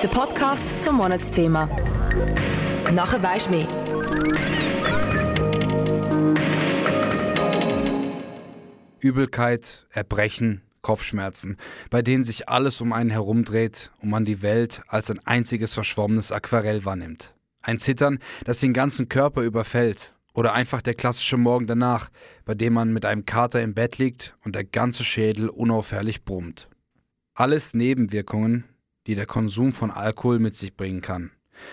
Der Podcast zum Monatsthema. Nachher weisst mehr. Übelkeit, Erbrechen, Kopfschmerzen, bei denen sich alles um einen herumdreht und man die Welt als ein einziges verschwommenes Aquarell wahrnimmt. Ein Zittern, das den ganzen Körper überfällt. Oder einfach der klassische Morgen danach, bei dem man mit einem Kater im Bett liegt und der ganze Schädel unaufhörlich brummt. Alles Nebenwirkungen, die der Konsum von Alkohol mit sich bringen kann.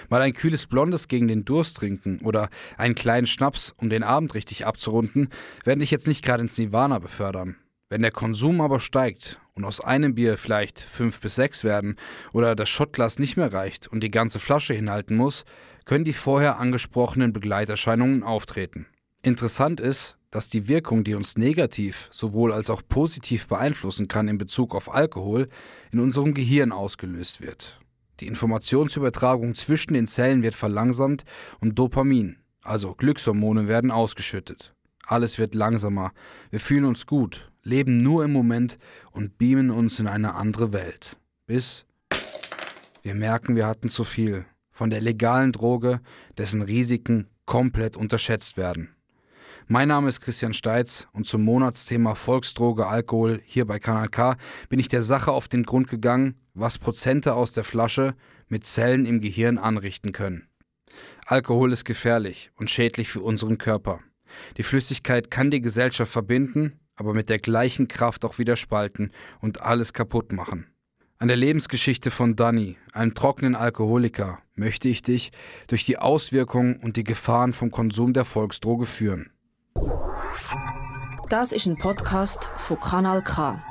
Mal ein kühles Blondes gegen den Durst trinken oder einen kleinen Schnaps, um den Abend richtig abzurunden, werden dich jetzt nicht gerade ins Nirvana befördern. Wenn der Konsum aber steigt und aus einem Bier vielleicht fünf bis sechs werden oder das Schottglas nicht mehr reicht und die ganze Flasche hinhalten muss, können die vorher angesprochenen Begleiterscheinungen auftreten. Interessant ist, dass die Wirkung, die uns negativ sowohl als auch positiv beeinflussen kann in Bezug auf Alkohol, in unserem Gehirn ausgelöst wird. Die Informationsübertragung zwischen den Zellen wird verlangsamt und Dopamin, also Glückshormone, werden ausgeschüttet. Alles wird langsamer, wir fühlen uns gut, leben nur im Moment und beamen uns in eine andere Welt. Bis wir merken, wir hatten zu viel von der legalen Droge, dessen Risiken komplett unterschätzt werden. Mein Name ist Christian Steitz und zum Monatsthema Volksdroge Alkohol hier bei Kanal K bin ich der Sache auf den Grund gegangen, was Prozente aus der Flasche mit Zellen im Gehirn anrichten können. Alkohol ist gefährlich und schädlich für unseren Körper. Die Flüssigkeit kann die Gesellschaft verbinden, aber mit der gleichen Kraft auch wieder spalten und alles kaputt machen. An der Lebensgeschichte von Danny, einem trockenen Alkoholiker, möchte ich dich durch die Auswirkungen und die Gefahren vom Konsum der Volksdroge führen. Das ist ein Podcast von Kanal K.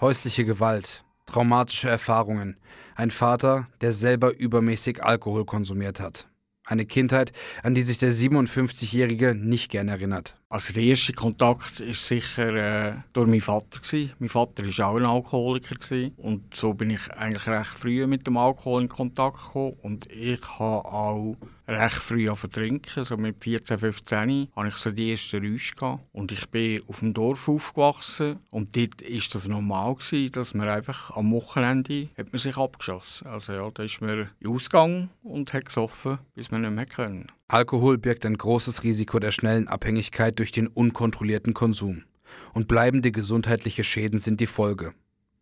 Häusliche Gewalt, traumatische Erfahrungen, ein Vater, der selber übermäßig Alkohol konsumiert hat. Eine Kindheit, an die sich der 57-Jährige nicht gern erinnert. Also der erste Kontakt war sicher äh, durch meinen Vater. Gewesen. Mein Vater war auch ein Alkoholiker. Gewesen. Und so bin ich eigentlich recht früh mit dem Alkohol in Kontakt gekommen. Und ich habe auch recht früh angefangen trinken. So mit 14, 15 hatte ich so die ersten Räusche. Und ich bin auf dem Dorf aufgewachsen. Und dort war das normal, gewesen, dass man einfach am Wochenende hat man sich abgeschossen Also ja, da ist man Ausgang und hat gesoffen, bis man nicht mehr können. Alkohol birgt ein großes Risiko der schnellen Abhängigkeit durch den unkontrollierten Konsum. Und bleibende gesundheitliche Schäden sind die Folge.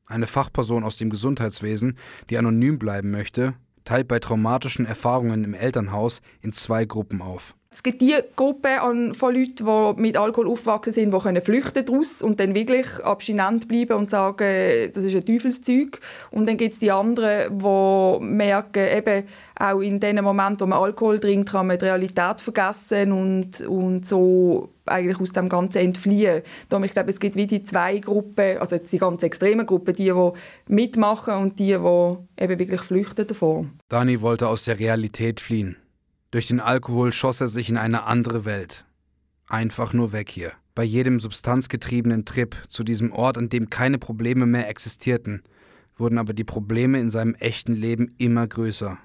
Eine Fachperson aus dem Gesundheitswesen, die anonym bleiben möchte, teilt bei traumatischen Erfahrungen im Elternhaus in zwei Gruppen auf. Es gibt die Gruppe von Leuten, die mit Alkohol aufgewachsen sind, die können flüchten daraus und dann wirklich abstinent bleiben und sagen, das ist ein Teufelszeug. Und dann gibt es die anderen, die merken, eben auch in den Momenten, wo man Alkohol trinkt, kann man die Realität vergessen und, und so eigentlich aus dem Ganzen entfliehen. Darum, ich glaube, es gibt wie die zwei Gruppen, also die ganz extremen Gruppen, die, die mitmachen und die, die eben wirklich flüchten davor. Dani wollte aus der Realität fliehen. Durch den Alkohol schoss er sich in eine andere Welt. Einfach nur weg hier. Bei jedem substanzgetriebenen Trip zu diesem Ort, an dem keine Probleme mehr existierten, wurden aber die Probleme in seinem echten Leben immer größer.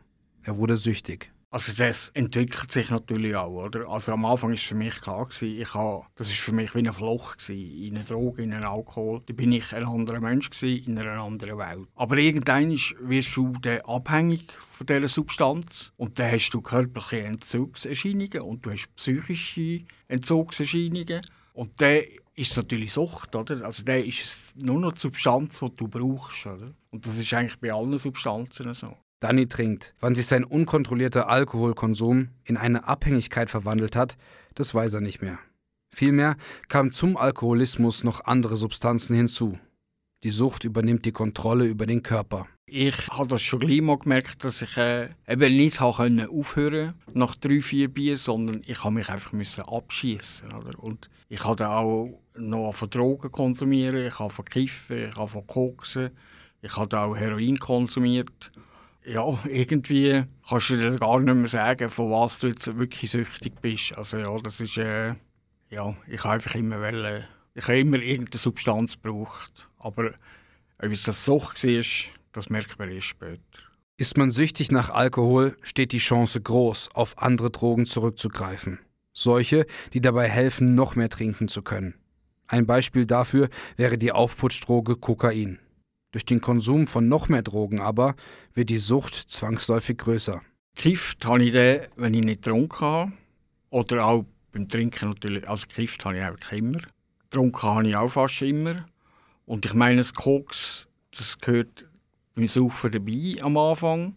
Er wurde süchtig. Also das entwickelt sich natürlich auch, oder? Also am Anfang war für mich klar gewesen, ich habe, das ist für mich wie ein Fluch gewesen, in eine Droge, in einen Alkohol. Da bin ich ein anderer Mensch gewesen, in einer anderen Welt. Aber irgendwann wirst du dann abhängig von dieser Substanz und dann hast du körperliche Entzugserscheinungen und du hast psychische Entzugserscheinungen und dann ist es natürlich Sucht, oder? Also dann ist es nur noch die Substanz, die du brauchst, oder? Und das ist eigentlich bei allen Substanzen so. Danny trinkt. Wann sich sein unkontrollierter Alkoholkonsum in eine Abhängigkeit verwandelt hat, das weiß er nicht mehr. Vielmehr kamen zum Alkoholismus noch andere Substanzen hinzu. Die Sucht übernimmt die Kontrolle über den Körper. Ich habe das schon gleich mal gemerkt, dass ich äh, eben nicht aufhören konnte nach drei, vier Bier, sondern ich habe mich einfach abschießen. Und ich habe auch noch von Drogen konsumieren, ich habe von Kiffen, ich habe von Koksen, ich habe auch Heroin konsumiert ja, irgendwie kannst du dir gar nicht mehr sagen, von was du jetzt wirklich süchtig bist. Also ja, das ist, äh, ja, ich habe einfach immer, wollen, ich habe immer irgendeine Substanz gebraucht. Aber ob es das Sucht war, das merkt man erst später. Ist man süchtig nach Alkohol, steht die Chance groß, auf andere Drogen zurückzugreifen. Solche, die dabei helfen, noch mehr trinken zu können. Ein Beispiel dafür wäre die Aufputschdroge Kokain. Durch den Konsum von noch mehr Drogen aber wird die Sucht zwangsläufig größer. Gekifft habe ich dann, wenn ich nicht getrunken habe. Oder auch beim Trinken natürlich. Also gekifft habe ich einfach immer. Getrunken habe ich auch fast immer. Und ich meine, das Koks, das gehört beim Saufen dabei am Anfang.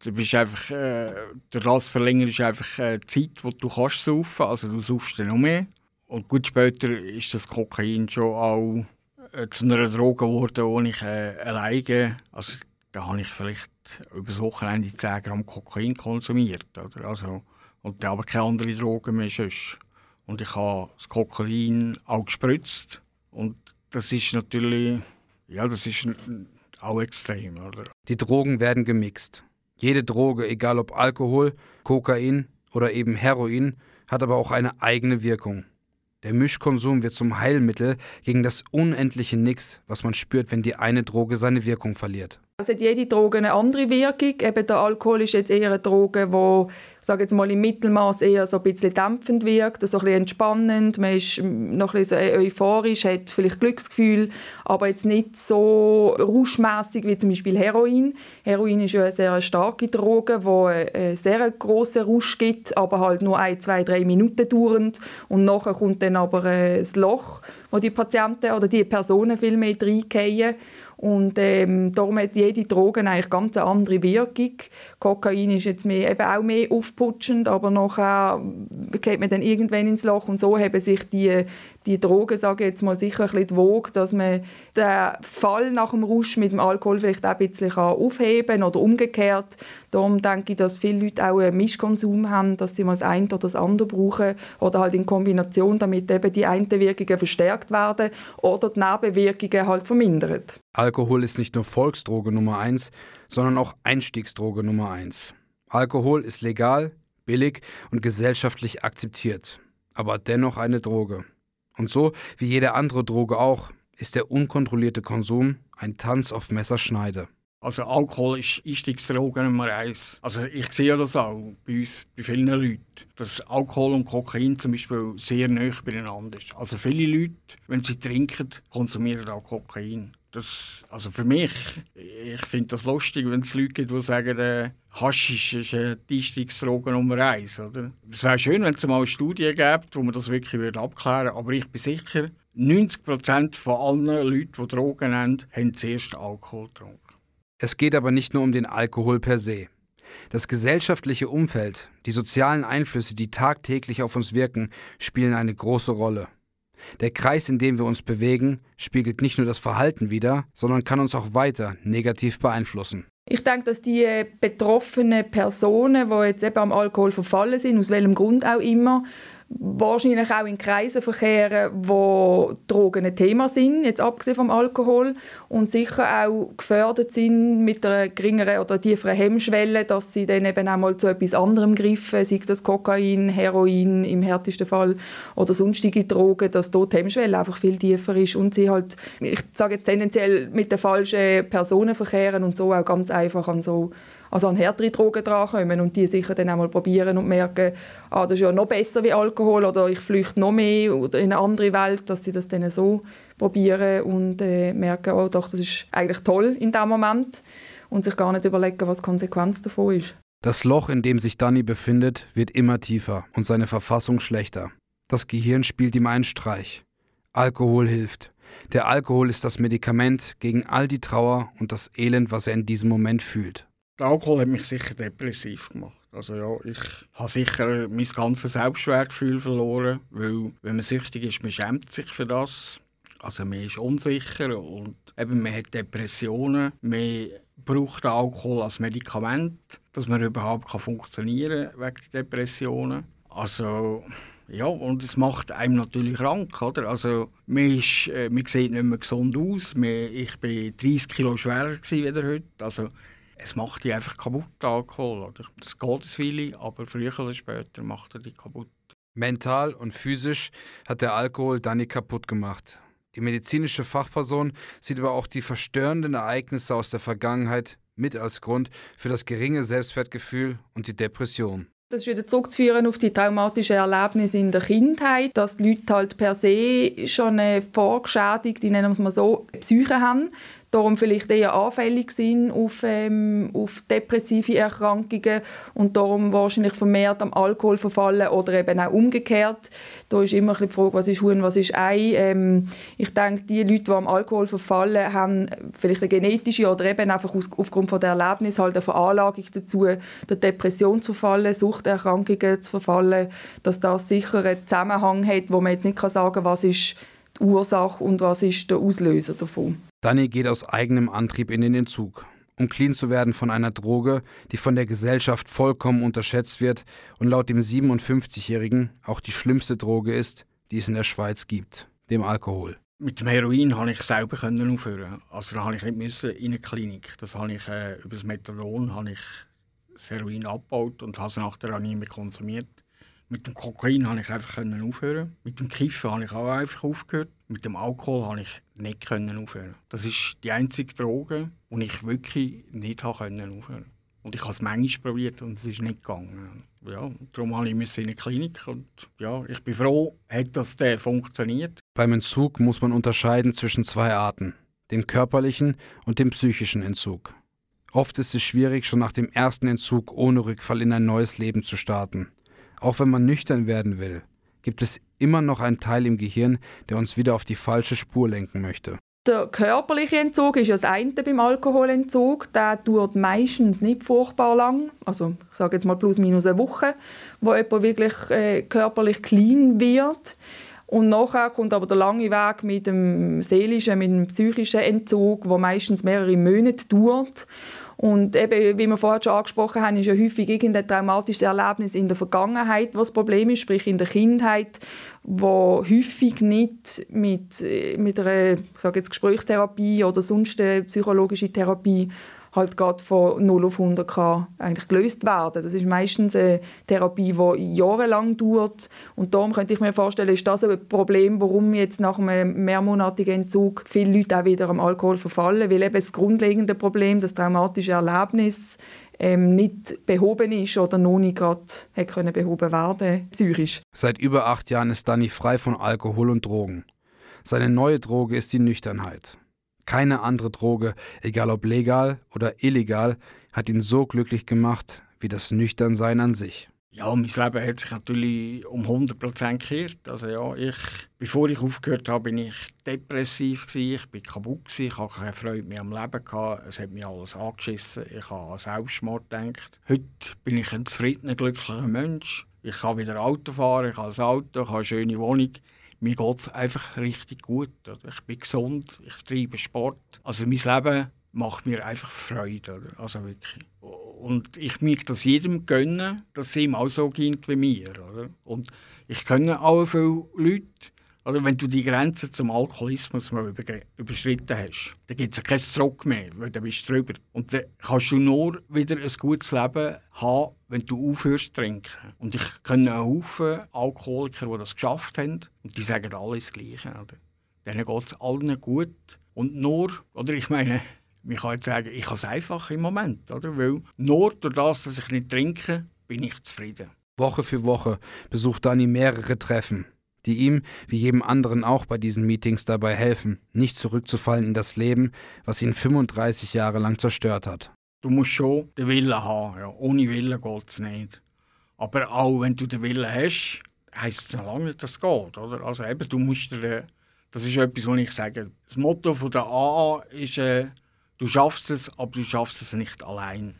Du bist einfach, äh, der Rastverlänger ist einfach äh, die Zeit, wo du kannst saufen. Also du saufst dann noch mehr. Und gut später ist das Kokain schon auch äh, zu einer Droge geworden, wo ich äh, alleine, also da habe ich vielleicht über das Wochenende 10 Gramm Kokain konsumiert. Oder? Also, und da aber keine anderen Drogen mehr sonst. Und ich habe das Kokain auch gespritzt. Und das ist natürlich, ja, das ist auch extrem. Oder? Die Drogen werden gemixt. Jede Droge, egal ob Alkohol, Kokain oder eben Heroin, hat aber auch eine eigene Wirkung. Der Mischkonsum wird zum Heilmittel gegen das unendliche Nix, was man spürt, wenn die eine Droge seine Wirkung verliert. Es hat jede Droge eine andere Wirkung. Eben der Alkohol ist jetzt eher eine Droge, die sage jetzt mal im Mittelmaß eher so ein bisschen dämpfend wirkt, so ein bisschen entspannend, man ist noch ein bisschen euphorisch, hat vielleicht Glücksgefühl, aber jetzt nicht so rauschmässig wie zum Beispiel Heroin. Heroin ist ja eine sehr starke Droge, die einen sehr grossen Rausch gibt, aber halt nur ein, zwei, drei Minuten dauernd und nachher kommt dann aber das Loch, wo die Patienten oder die Personen viel mehr reingehen. Und ähm, darum hat jede Droge eigentlich ganz eine andere Wirkung. Kokain ist jetzt mehr, eben auch mehr aufputschend, aber nachher geht man dann irgendwann ins Loch und so haben sich die, die Drogen, sage ich jetzt mal, sicher ein bisschen die Woge, dass man den Fall nach dem Rausch mit dem Alkohol vielleicht auch ein bisschen aufheben kann oder umgekehrt. Darum denke ich, dass viele Leute auch einen Mischkonsum haben, dass sie mal das eine oder das andere brauchen oder halt in Kombination, damit eben die einen Wirkungen verstärkt werden oder die Nebenwirkungen halt vermindert. Alkohol ist nicht nur Volksdroge Nummer eins, sondern auch Einstiegsdroge Nummer eins. Alkohol ist legal, billig und gesellschaftlich akzeptiert, aber dennoch eine Droge. Und so wie jede andere Droge auch, ist der unkontrollierte Konsum ein Tanz auf Messerschneide. Also Alkohol ist Einstiegsdroge Nummer eins. Also ich sehe das auch bei uns, bei vielen Leuten, dass Alkohol und Kokain zum Beispiel sehr nah beieinander ist. Also viele Leute, wenn sie trinken, konsumieren auch Kokain. Das, also für mich, ich finde das lustig, wenn es Leute gibt, die sagen, äh, Haschisch ist eine Einstiegsdroge Nummer eins. Es wäre schön, wenn es mal eine Studie gibt, wo man das wirklich würde abklären würde. Aber ich bin sicher, 90% von allen Leuten, die Drogen haben, haben zuerst Alkohol getrunken. Es geht aber nicht nur um den Alkohol per se. Das gesellschaftliche Umfeld, die sozialen Einflüsse, die tagtäglich auf uns wirken, spielen eine große Rolle. Der Kreis, in dem wir uns bewegen, spiegelt nicht nur das Verhalten wider, sondern kann uns auch weiter negativ beeinflussen. Ich denke, dass die betroffenen Personen, die jetzt eben am Alkohol verfallen sind, aus welchem Grund auch immer, wahrscheinlich auch in Kreisen verkehren, wo Drogen ein Thema sind, jetzt abgesehen vom Alkohol und sicher auch gefördert sind mit einer geringeren oder tieferen Hemmschwelle, dass sie dann eben auch mal zu etwas anderem greifen, sei das Kokain, Heroin im härtesten Fall oder sonstige Drogen, dass dort die Hemmschwelle einfach viel tiefer ist und sie halt, ich sage jetzt tendenziell mit den falschen Personen verkehren und so auch ganz einfach an so also an härtere Drogen drankommen und die sicher dann einmal probieren und merken, ah, das ist ja noch besser wie Alkohol oder ich flüchte noch mehr oder in eine andere Welt, dass sie das dann so probieren und äh, merken, oh doch, das ist eigentlich toll in dem Moment und sich gar nicht überlegen, was die Konsequenz davon ist. Das Loch, in dem sich Danny befindet, wird immer tiefer und seine Verfassung schlechter. Das Gehirn spielt ihm einen Streich. Alkohol hilft. Der Alkohol ist das Medikament gegen all die Trauer und das Elend, was er in diesem Moment fühlt. Der Alkohol hat mich sicher depressiv gemacht. Also ja, ich habe sicher mein ganzes Selbstwertgefühl verloren, weil wenn man süchtig ist, man schämt sich für das. Also man ist unsicher und eben man hat Depressionen. Man braucht Alkohol als Medikament, dass man überhaupt kann funktionieren kann wegen Depressionen. Also ja, und es macht einem natürlich krank, oder? Also man, ist, äh, man sieht nicht mehr gesund aus. Ich war 30 Kilo schwerer als heute. Also es macht die einfach kaputt, Alkohol. Oder? Das geht es Weile, aber früher oder später macht er die kaputt. Mental und physisch hat der Alkohol Dani kaputt gemacht. Die medizinische Fachperson sieht aber auch die verstörenden Ereignisse aus der Vergangenheit mit als Grund für das geringe Selbstwertgefühl und die Depression. Das ist wieder zurückzuführen auf die traumatischen Erlebnisse in der Kindheit, dass die Leute halt per se schon eine vorgeschädigte, nennen wir es mal so, Psyche haben darum vielleicht eher anfällig sind auf, ähm, auf depressive Erkrankungen und darum wahrscheinlich vermehrt am Alkohol verfallen oder eben auch umgekehrt. Da ist immer die Frage, was ist Huhn, was ist Ei. Ähm, ich denke, die Leute, die am Alkohol verfallen, haben vielleicht eine genetische oder eben einfach aus, aufgrund von der Erlebnis halt eine Veranlagung dazu, der Depression zu verfallen, Suchterkrankungen zu verfallen, dass das sicher einen Zusammenhang hat, wo man jetzt nicht sagen kann, was ist die Ursache und was ist der Auslöser davon. Dani geht aus eigenem Antrieb in den Entzug, um clean zu werden von einer Droge, die von der Gesellschaft vollkommen unterschätzt wird und laut dem 57-Jährigen auch die schlimmste Droge ist, die es in der Schweiz gibt, dem Alkohol. Mit dem Heroin konnte ich selber aufhören. Also da musste ich nicht in eine Klinik. Das habe ich äh, über das Methadon habe ich das Heroin abgebaut und habe es nachher auch nie mehr konsumiert. Mit dem Kokain konnte ich einfach aufhören. Mit dem Kiffen habe ich auch einfach aufgehört. Mit dem Alkohol konnte ich nicht aufhören. Das ist die einzige Droge, die ich wirklich nicht aufhören konnte. Und ich habe es manchmal probiert und es ist nicht gegangen. Ja, darum musste ich in eine Klinik und ja, ich bin froh, hat das funktioniert. Beim Entzug muss man unterscheiden zwischen zwei Arten, dem körperlichen und dem psychischen Entzug. Oft ist es schwierig, schon nach dem ersten Entzug ohne Rückfall in ein neues Leben zu starten. Auch wenn man nüchtern werden will, gibt es immer noch einen Teil im Gehirn, der uns wieder auf die falsche Spur lenken möchte. Der körperliche Entzug ist ja das eine beim Alkoholentzug. Der dauert meistens nicht furchtbar lang. Also ich sage jetzt mal plus minus eine Woche, wo jemand wirklich äh, körperlich clean wird. Und nachher kommt aber der lange Weg mit dem seelischen, mit dem psychischen Entzug, wo meistens mehrere Monate dauert. Und eben, wie wir vorher schon angesprochen haben, ist ja häufig irgendein traumatisches Erlebnis in der Vergangenheit, was das Problem ist, sprich in der Kindheit, wo häufig nicht mit, mit einer ich sage jetzt Gesprächstherapie oder sonst eine psychologische Therapie halt gerade von 0 auf 100 kann eigentlich gelöst werden. Das ist meistens eine Therapie, die jahrelang dauert und darum könnte ich mir vorstellen, ist das ein Problem, warum jetzt nach einem mehrmonatigen Entzug viele Leute auch wieder am Alkohol verfallen, weil eben das grundlegende Problem, das traumatische Erlebnis ähm, nicht behoben ist oder noch nicht gerade können behoben werden psychisch. Seit über acht Jahren ist Danny frei von Alkohol und Drogen. Seine neue Droge ist die Nüchternheit. Keine andere Droge, egal ob legal oder illegal, hat ihn so glücklich gemacht wie das Nüchternsein an sich. Ja, mein Leben hat sich natürlich um 100% gekehrt. Also ja, ich, bevor ich aufgehört habe, bin ich depressiv gewesen, ich bin kaputt gewesen, ich hatte keine Freude mehr am Leben gehabt, es hat mich alles angeschissen, ich habe an Selbstmord gedacht. Heute bin ich ein zufriedener, glücklicher Mensch. Ich kann wieder Auto fahren, ich habe ein Auto, ich habe eine schöne Wohnung mir geht es einfach richtig gut. Ich bin gesund, ich treibe Sport. Also mein Leben macht mir einfach Freude. Also wirklich. Und ich möchte das jedem gönnen, dass es ihm auch so geht wie mir. Oder? Und ich kenne auch viele Leute, oder wenn du die Grenze zum Alkoholismus mal überschritten hast, dann gibt es ja kein Zurück mehr, weil dann bist du drüber. Und dann kannst du nur wieder ein gutes Leben haben, wenn du aufhörst zu trinken. Und ich kenne einen Haufen Alkoholiker, die das geschafft haben, und die sagen alle das Gleiche. Oder? Denen geht es allen gut. Und nur, oder ich meine, man kann jetzt sagen, ich habe es einfach im Moment, oder? Weil nur durch das, dass ich nicht trinke, bin ich zufrieden. Woche für Woche besucht Dani mehrere Treffen die ihm, wie jedem anderen auch bei diesen Meetings dabei helfen, nicht zurückzufallen in das Leben, was ihn 35 Jahre lang zerstört hat. Du musst schon den Willen haben. Ja. Ohne Willen geht es nicht. Aber auch wenn du den Willen hast, heisst es noch lange nicht, dass es geht. Oder? Also eben, du musst dir, das ist etwas, was ich sage. Das Motto von der AA ist, äh, du schaffst es, aber du schaffst es nicht allein.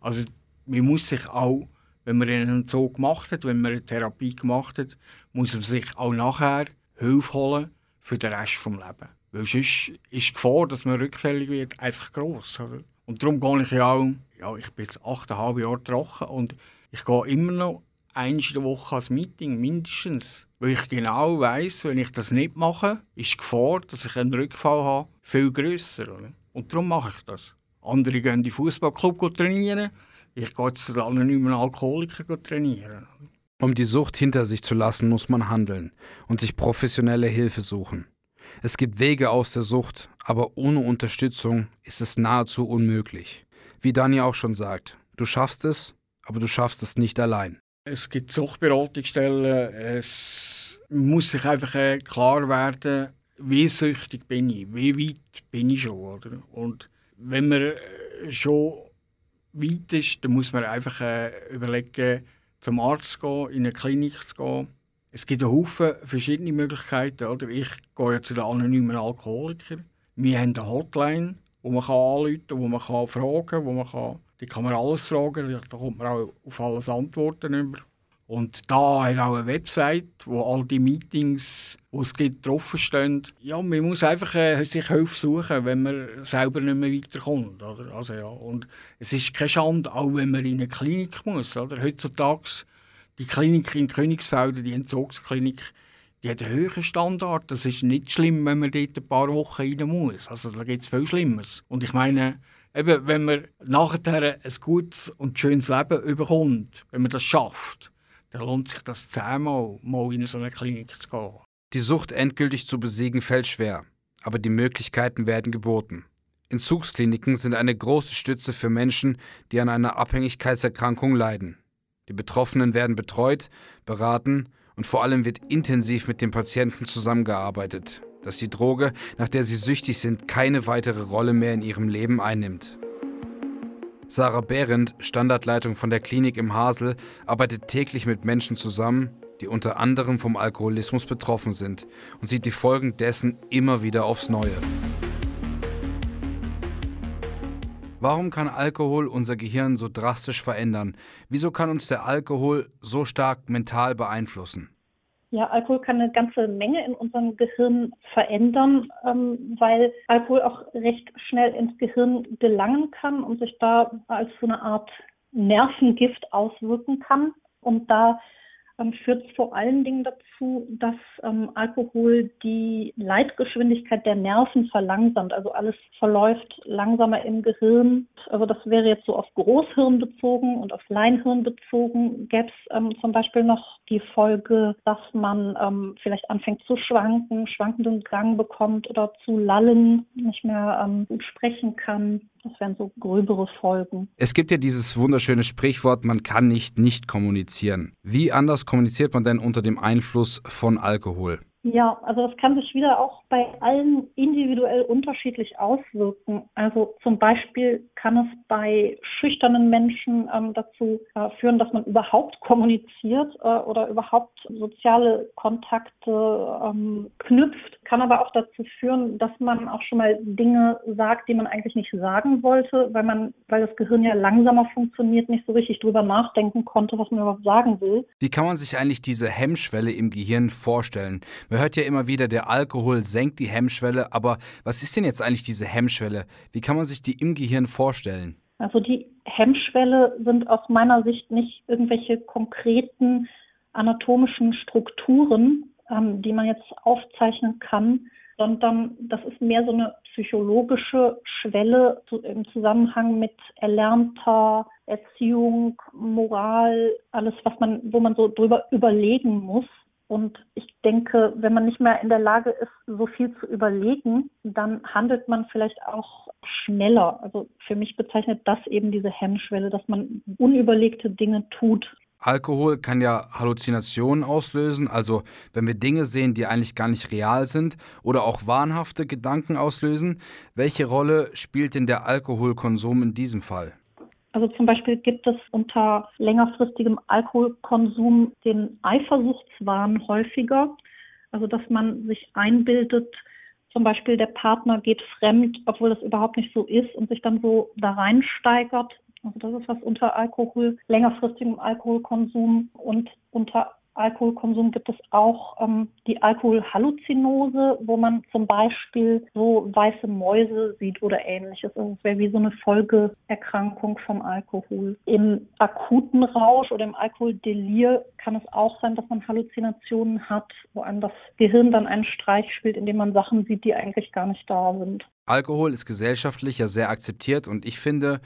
Also man muss sich auch wenn man einen so gemacht hat, wenn man eine Therapie gemacht hat, muss man sich auch nachher Hilfe holen für den Rest des Lebens. Weil sonst ist die Gefahr, dass man rückfällig wird, einfach gross. Oder? Und darum gehe ich ja auch, ja, ich bin jetzt achteinhalb Jahre trocken und ich gehe immer noch einmal in der Woche als Meeting, mindestens. Weil ich genau weiß, wenn ich das nicht mache, ist die Gefahr, dass ich einen Rückfall habe, viel grösser. Und darum mache ich das. Andere gehen in den Fußballclub trainieren, ich gehe zu den anonymen Alkoholiker trainieren. Um die Sucht hinter sich zu lassen, muss man handeln und sich professionelle Hilfe suchen. Es gibt Wege aus der Sucht, aber ohne Unterstützung ist es nahezu unmöglich. Wie Dani auch schon sagt, du schaffst es, aber du schaffst es nicht allein. Es gibt Suchtberatungsstellen, es muss sich einfach äh, klar werden, wie süchtig bin ich, wie weit bin ich schon. Oder? Und wenn man äh, schon weit ist, dann muss man einfach äh, überlegen, zum Arzt zu gehen, in eine Klinik zu gehen. Es gibt einen Haufen verschiedene Möglichkeiten. Oder? Ich gehe ja zu den anonymen Alkoholikern. Wir haben eine Hotline, wo man kann anrufen kann, wo man kann fragen kann, wo man kann, die kann man alles fragen, da kommt man auch auf alles Antworten über. Und da hat auch eine Website, wo all die Meetings, die es gibt, draufstehen. Ja, man muss einfach äh, sich Hilfe suchen, wenn man selber nicht mehr weiterkommt. Oder? Also, ja. Und es ist keine Schande, auch wenn man in eine Klinik muss. Oder? Heutzutage, die Klinik in Königsfelden, die Entzugsklinik, die hat einen höheren Standard. Das ist nicht schlimm, wenn man dort ein paar Wochen rein muss. Also da gibt es viel Schlimmeres. Und ich meine, eben, wenn man nachher ein gutes und schönes Leben überkommt, wenn man das schafft, dann lohnt sich das zehnmal, mal in so eine Klinik zu gehen. Die Sucht endgültig zu besiegen fällt schwer, aber die Möglichkeiten werden geboten. Entzugskliniken sind eine große Stütze für Menschen, die an einer Abhängigkeitserkrankung leiden. Die Betroffenen werden betreut, beraten und vor allem wird intensiv mit dem Patienten zusammengearbeitet, dass die Droge, nach der sie süchtig sind, keine weitere Rolle mehr in ihrem Leben einnimmt. Sarah Behrendt, Standardleitung von der Klinik im Hasel, arbeitet täglich mit Menschen zusammen, die unter anderem vom Alkoholismus betroffen sind und sieht die Folgen dessen immer wieder aufs Neue. Warum kann Alkohol unser Gehirn so drastisch verändern? Wieso kann uns der Alkohol so stark mental beeinflussen? Ja, Alkohol kann eine ganze Menge in unserem Gehirn verändern, ähm, weil Alkohol auch recht schnell ins Gehirn gelangen kann und sich da als so eine Art Nervengift auswirken kann. Und da ähm, führt es vor allen Dingen dazu, dass ähm, Alkohol die Leitgeschwindigkeit der Nerven verlangsamt. Also alles verläuft langsamer im Gehirn. Also das wäre jetzt so auf Großhirn bezogen und auf Leinhirn bezogen. Gäbe es ähm, zum Beispiel noch die Folge, dass man ähm, vielleicht anfängt zu schwanken, schwankenden Gang bekommt oder zu lallen, nicht mehr ähm, gut sprechen kann. Das wären so gröbere Folgen. Es gibt ja dieses wunderschöne Sprichwort, man kann nicht nicht kommunizieren. Wie anders kommuniziert man denn unter dem Einfluss von Alkohol? Ja, also das kann sich wieder auch bei allen individuell unterschiedlich auswirken. Also zum Beispiel kann es bei schüchternen Menschen ähm, dazu äh, führen, dass man überhaupt kommuniziert äh, oder überhaupt soziale Kontakte ähm, knüpft. Kann aber auch dazu führen, dass man auch schon mal Dinge sagt, die man eigentlich nicht sagen wollte, weil man, weil das Gehirn ja langsamer funktioniert, nicht so richtig drüber nachdenken konnte, was man überhaupt sagen will. Wie kann man sich eigentlich diese Hemmschwelle im Gehirn vorstellen? Man hört ja immer wieder, der Alkohol senkt die Hemmschwelle, aber was ist denn jetzt eigentlich diese Hemmschwelle? Wie kann man sich die im Gehirn vorstellen? Also die Hemmschwelle sind aus meiner Sicht nicht irgendwelche konkreten anatomischen Strukturen, ähm, die man jetzt aufzeichnen kann, sondern das ist mehr so eine psychologische Schwelle im Zusammenhang mit erlernter Erziehung, Moral, alles, was man, wo man so drüber überlegen muss. Und ich denke, wenn man nicht mehr in der Lage ist, so viel zu überlegen, dann handelt man vielleicht auch schneller. Also für mich bezeichnet das eben diese Hemmschwelle, dass man unüberlegte Dinge tut. Alkohol kann ja Halluzinationen auslösen, also wenn wir Dinge sehen, die eigentlich gar nicht real sind oder auch wahnhafte Gedanken auslösen. Welche Rolle spielt denn der Alkoholkonsum in diesem Fall? Also zum Beispiel gibt es unter längerfristigem Alkoholkonsum den Eifersuchtswahn häufiger. Also dass man sich einbildet, zum Beispiel der Partner geht fremd, obwohl das überhaupt nicht so ist und sich dann so da reinsteigert. Also das ist was unter Alkohol, längerfristigem Alkoholkonsum und unter Alkoholkonsum gibt es auch ähm, die Alkoholhalluzinose, wo man zum Beispiel so weiße Mäuse sieht oder ähnliches. Also es wäre wie so eine Folgeerkrankung vom Alkohol. Im akuten Rausch oder im Alkoholdelir kann es auch sein, dass man Halluzinationen hat, wo einem das Gehirn dann einen Streich spielt, indem man Sachen sieht, die eigentlich gar nicht da sind. Alkohol ist gesellschaftlich ja sehr akzeptiert und ich finde,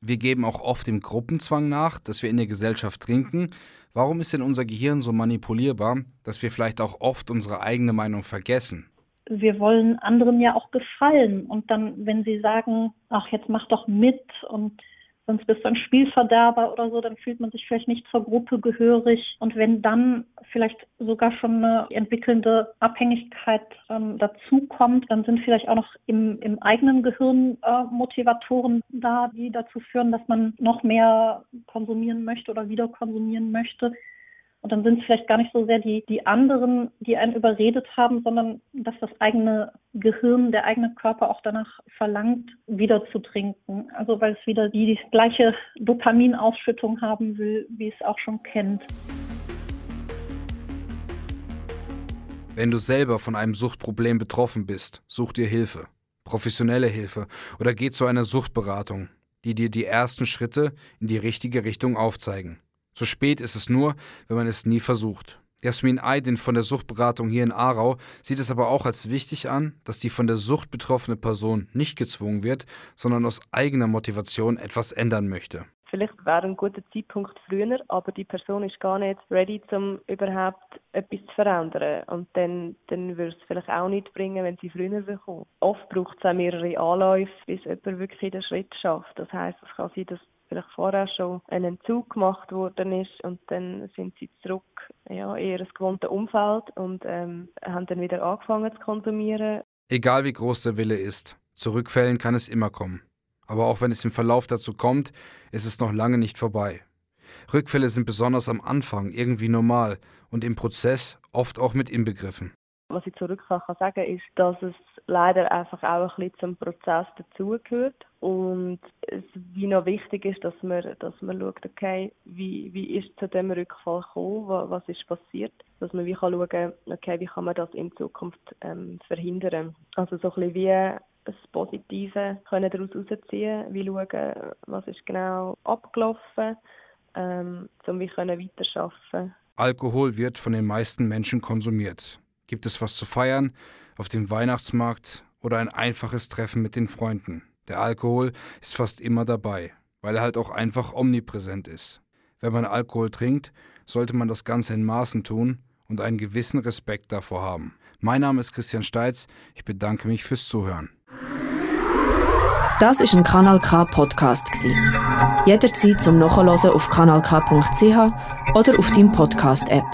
wir geben auch oft dem Gruppenzwang nach, dass wir in der Gesellschaft trinken. Warum ist denn unser Gehirn so manipulierbar, dass wir vielleicht auch oft unsere eigene Meinung vergessen? Wir wollen anderen ja auch gefallen. Und dann, wenn sie sagen, ach, jetzt mach doch mit und sonst bist du ein Spielverderber oder so, dann fühlt man sich vielleicht nicht zur Gruppe gehörig. Und wenn dann vielleicht sogar schon eine entwickelnde Abhängigkeit ähm, dazukommt, dann sind vielleicht auch noch im, im eigenen Gehirn äh, Motivatoren da, die dazu führen, dass man noch mehr konsumieren möchte oder wieder konsumieren möchte. Und dann sind es vielleicht gar nicht so sehr die, die anderen, die einen überredet haben, sondern dass das eigene Gehirn, der eigene Körper auch danach verlangt, wieder zu trinken. Also weil es wieder die, die gleiche Dopaminausschüttung haben will, wie es auch schon kennt. Wenn du selber von einem Suchtproblem betroffen bist, such dir Hilfe, professionelle Hilfe oder geh zu einer Suchtberatung, die dir die ersten Schritte in die richtige Richtung aufzeigen. Zu spät ist es nur, wenn man es nie versucht. Jasmin Aydin von der Suchtberatung hier in Aarau sieht es aber auch als wichtig an, dass die von der Sucht betroffene Person nicht gezwungen wird, sondern aus eigener Motivation etwas ändern möchte. Vielleicht wäre ein guter Zeitpunkt früher, aber die Person ist gar nicht ready, um überhaupt etwas zu verändern. Und dann, dann würde es vielleicht auch nicht bringen, wenn sie früher kommt. Oft braucht es auch mehrere Anläufe, bis jemand wirklich den Schritt schafft. Das heißt, es kann sein, dass vielleicht vorher schon ein Entzug gemacht worden ist und dann sind sie zurück ja, in ihr gewohntes Umfeld und ähm, haben dann wieder angefangen zu konsumieren. Egal wie groß der Wille ist, zu Rückfällen kann es immer kommen. Aber auch wenn es im Verlauf dazu kommt, ist es noch lange nicht vorbei. Rückfälle sind besonders am Anfang irgendwie normal und im Prozess oft auch mit inbegriffen. Was ich zurück kann sagen ist, dass es leider einfach auch ein bisschen zum Prozess dazugehört und es wie noch wichtig ist, dass man, dass man schaut, okay, wie, wie ist zu dem Rückfall gekommen, was ist passiert, dass man wie kann schauen, okay, wie kann man das in Zukunft ähm, verhindern. Also so ein bisschen wie das Positive können daraus herausziehen, wie schauen, was ist genau abgelaufen, ähm, um wie können weiterarbeiten. Alkohol wird von den meisten Menschen konsumiert. Gibt es was zu feiern? Auf dem Weihnachtsmarkt oder ein einfaches Treffen mit den Freunden? Der Alkohol ist fast immer dabei, weil er halt auch einfach omnipräsent ist. Wenn man Alkohol trinkt, sollte man das Ganze in Maßen tun und einen gewissen Respekt davor haben. Mein Name ist Christian Steitz. Ich bedanke mich fürs Zuhören. Das ist ein Kanal K Podcast Jederzeit zum Nachhören auf kanalk.ch oder auf deinem Podcast App.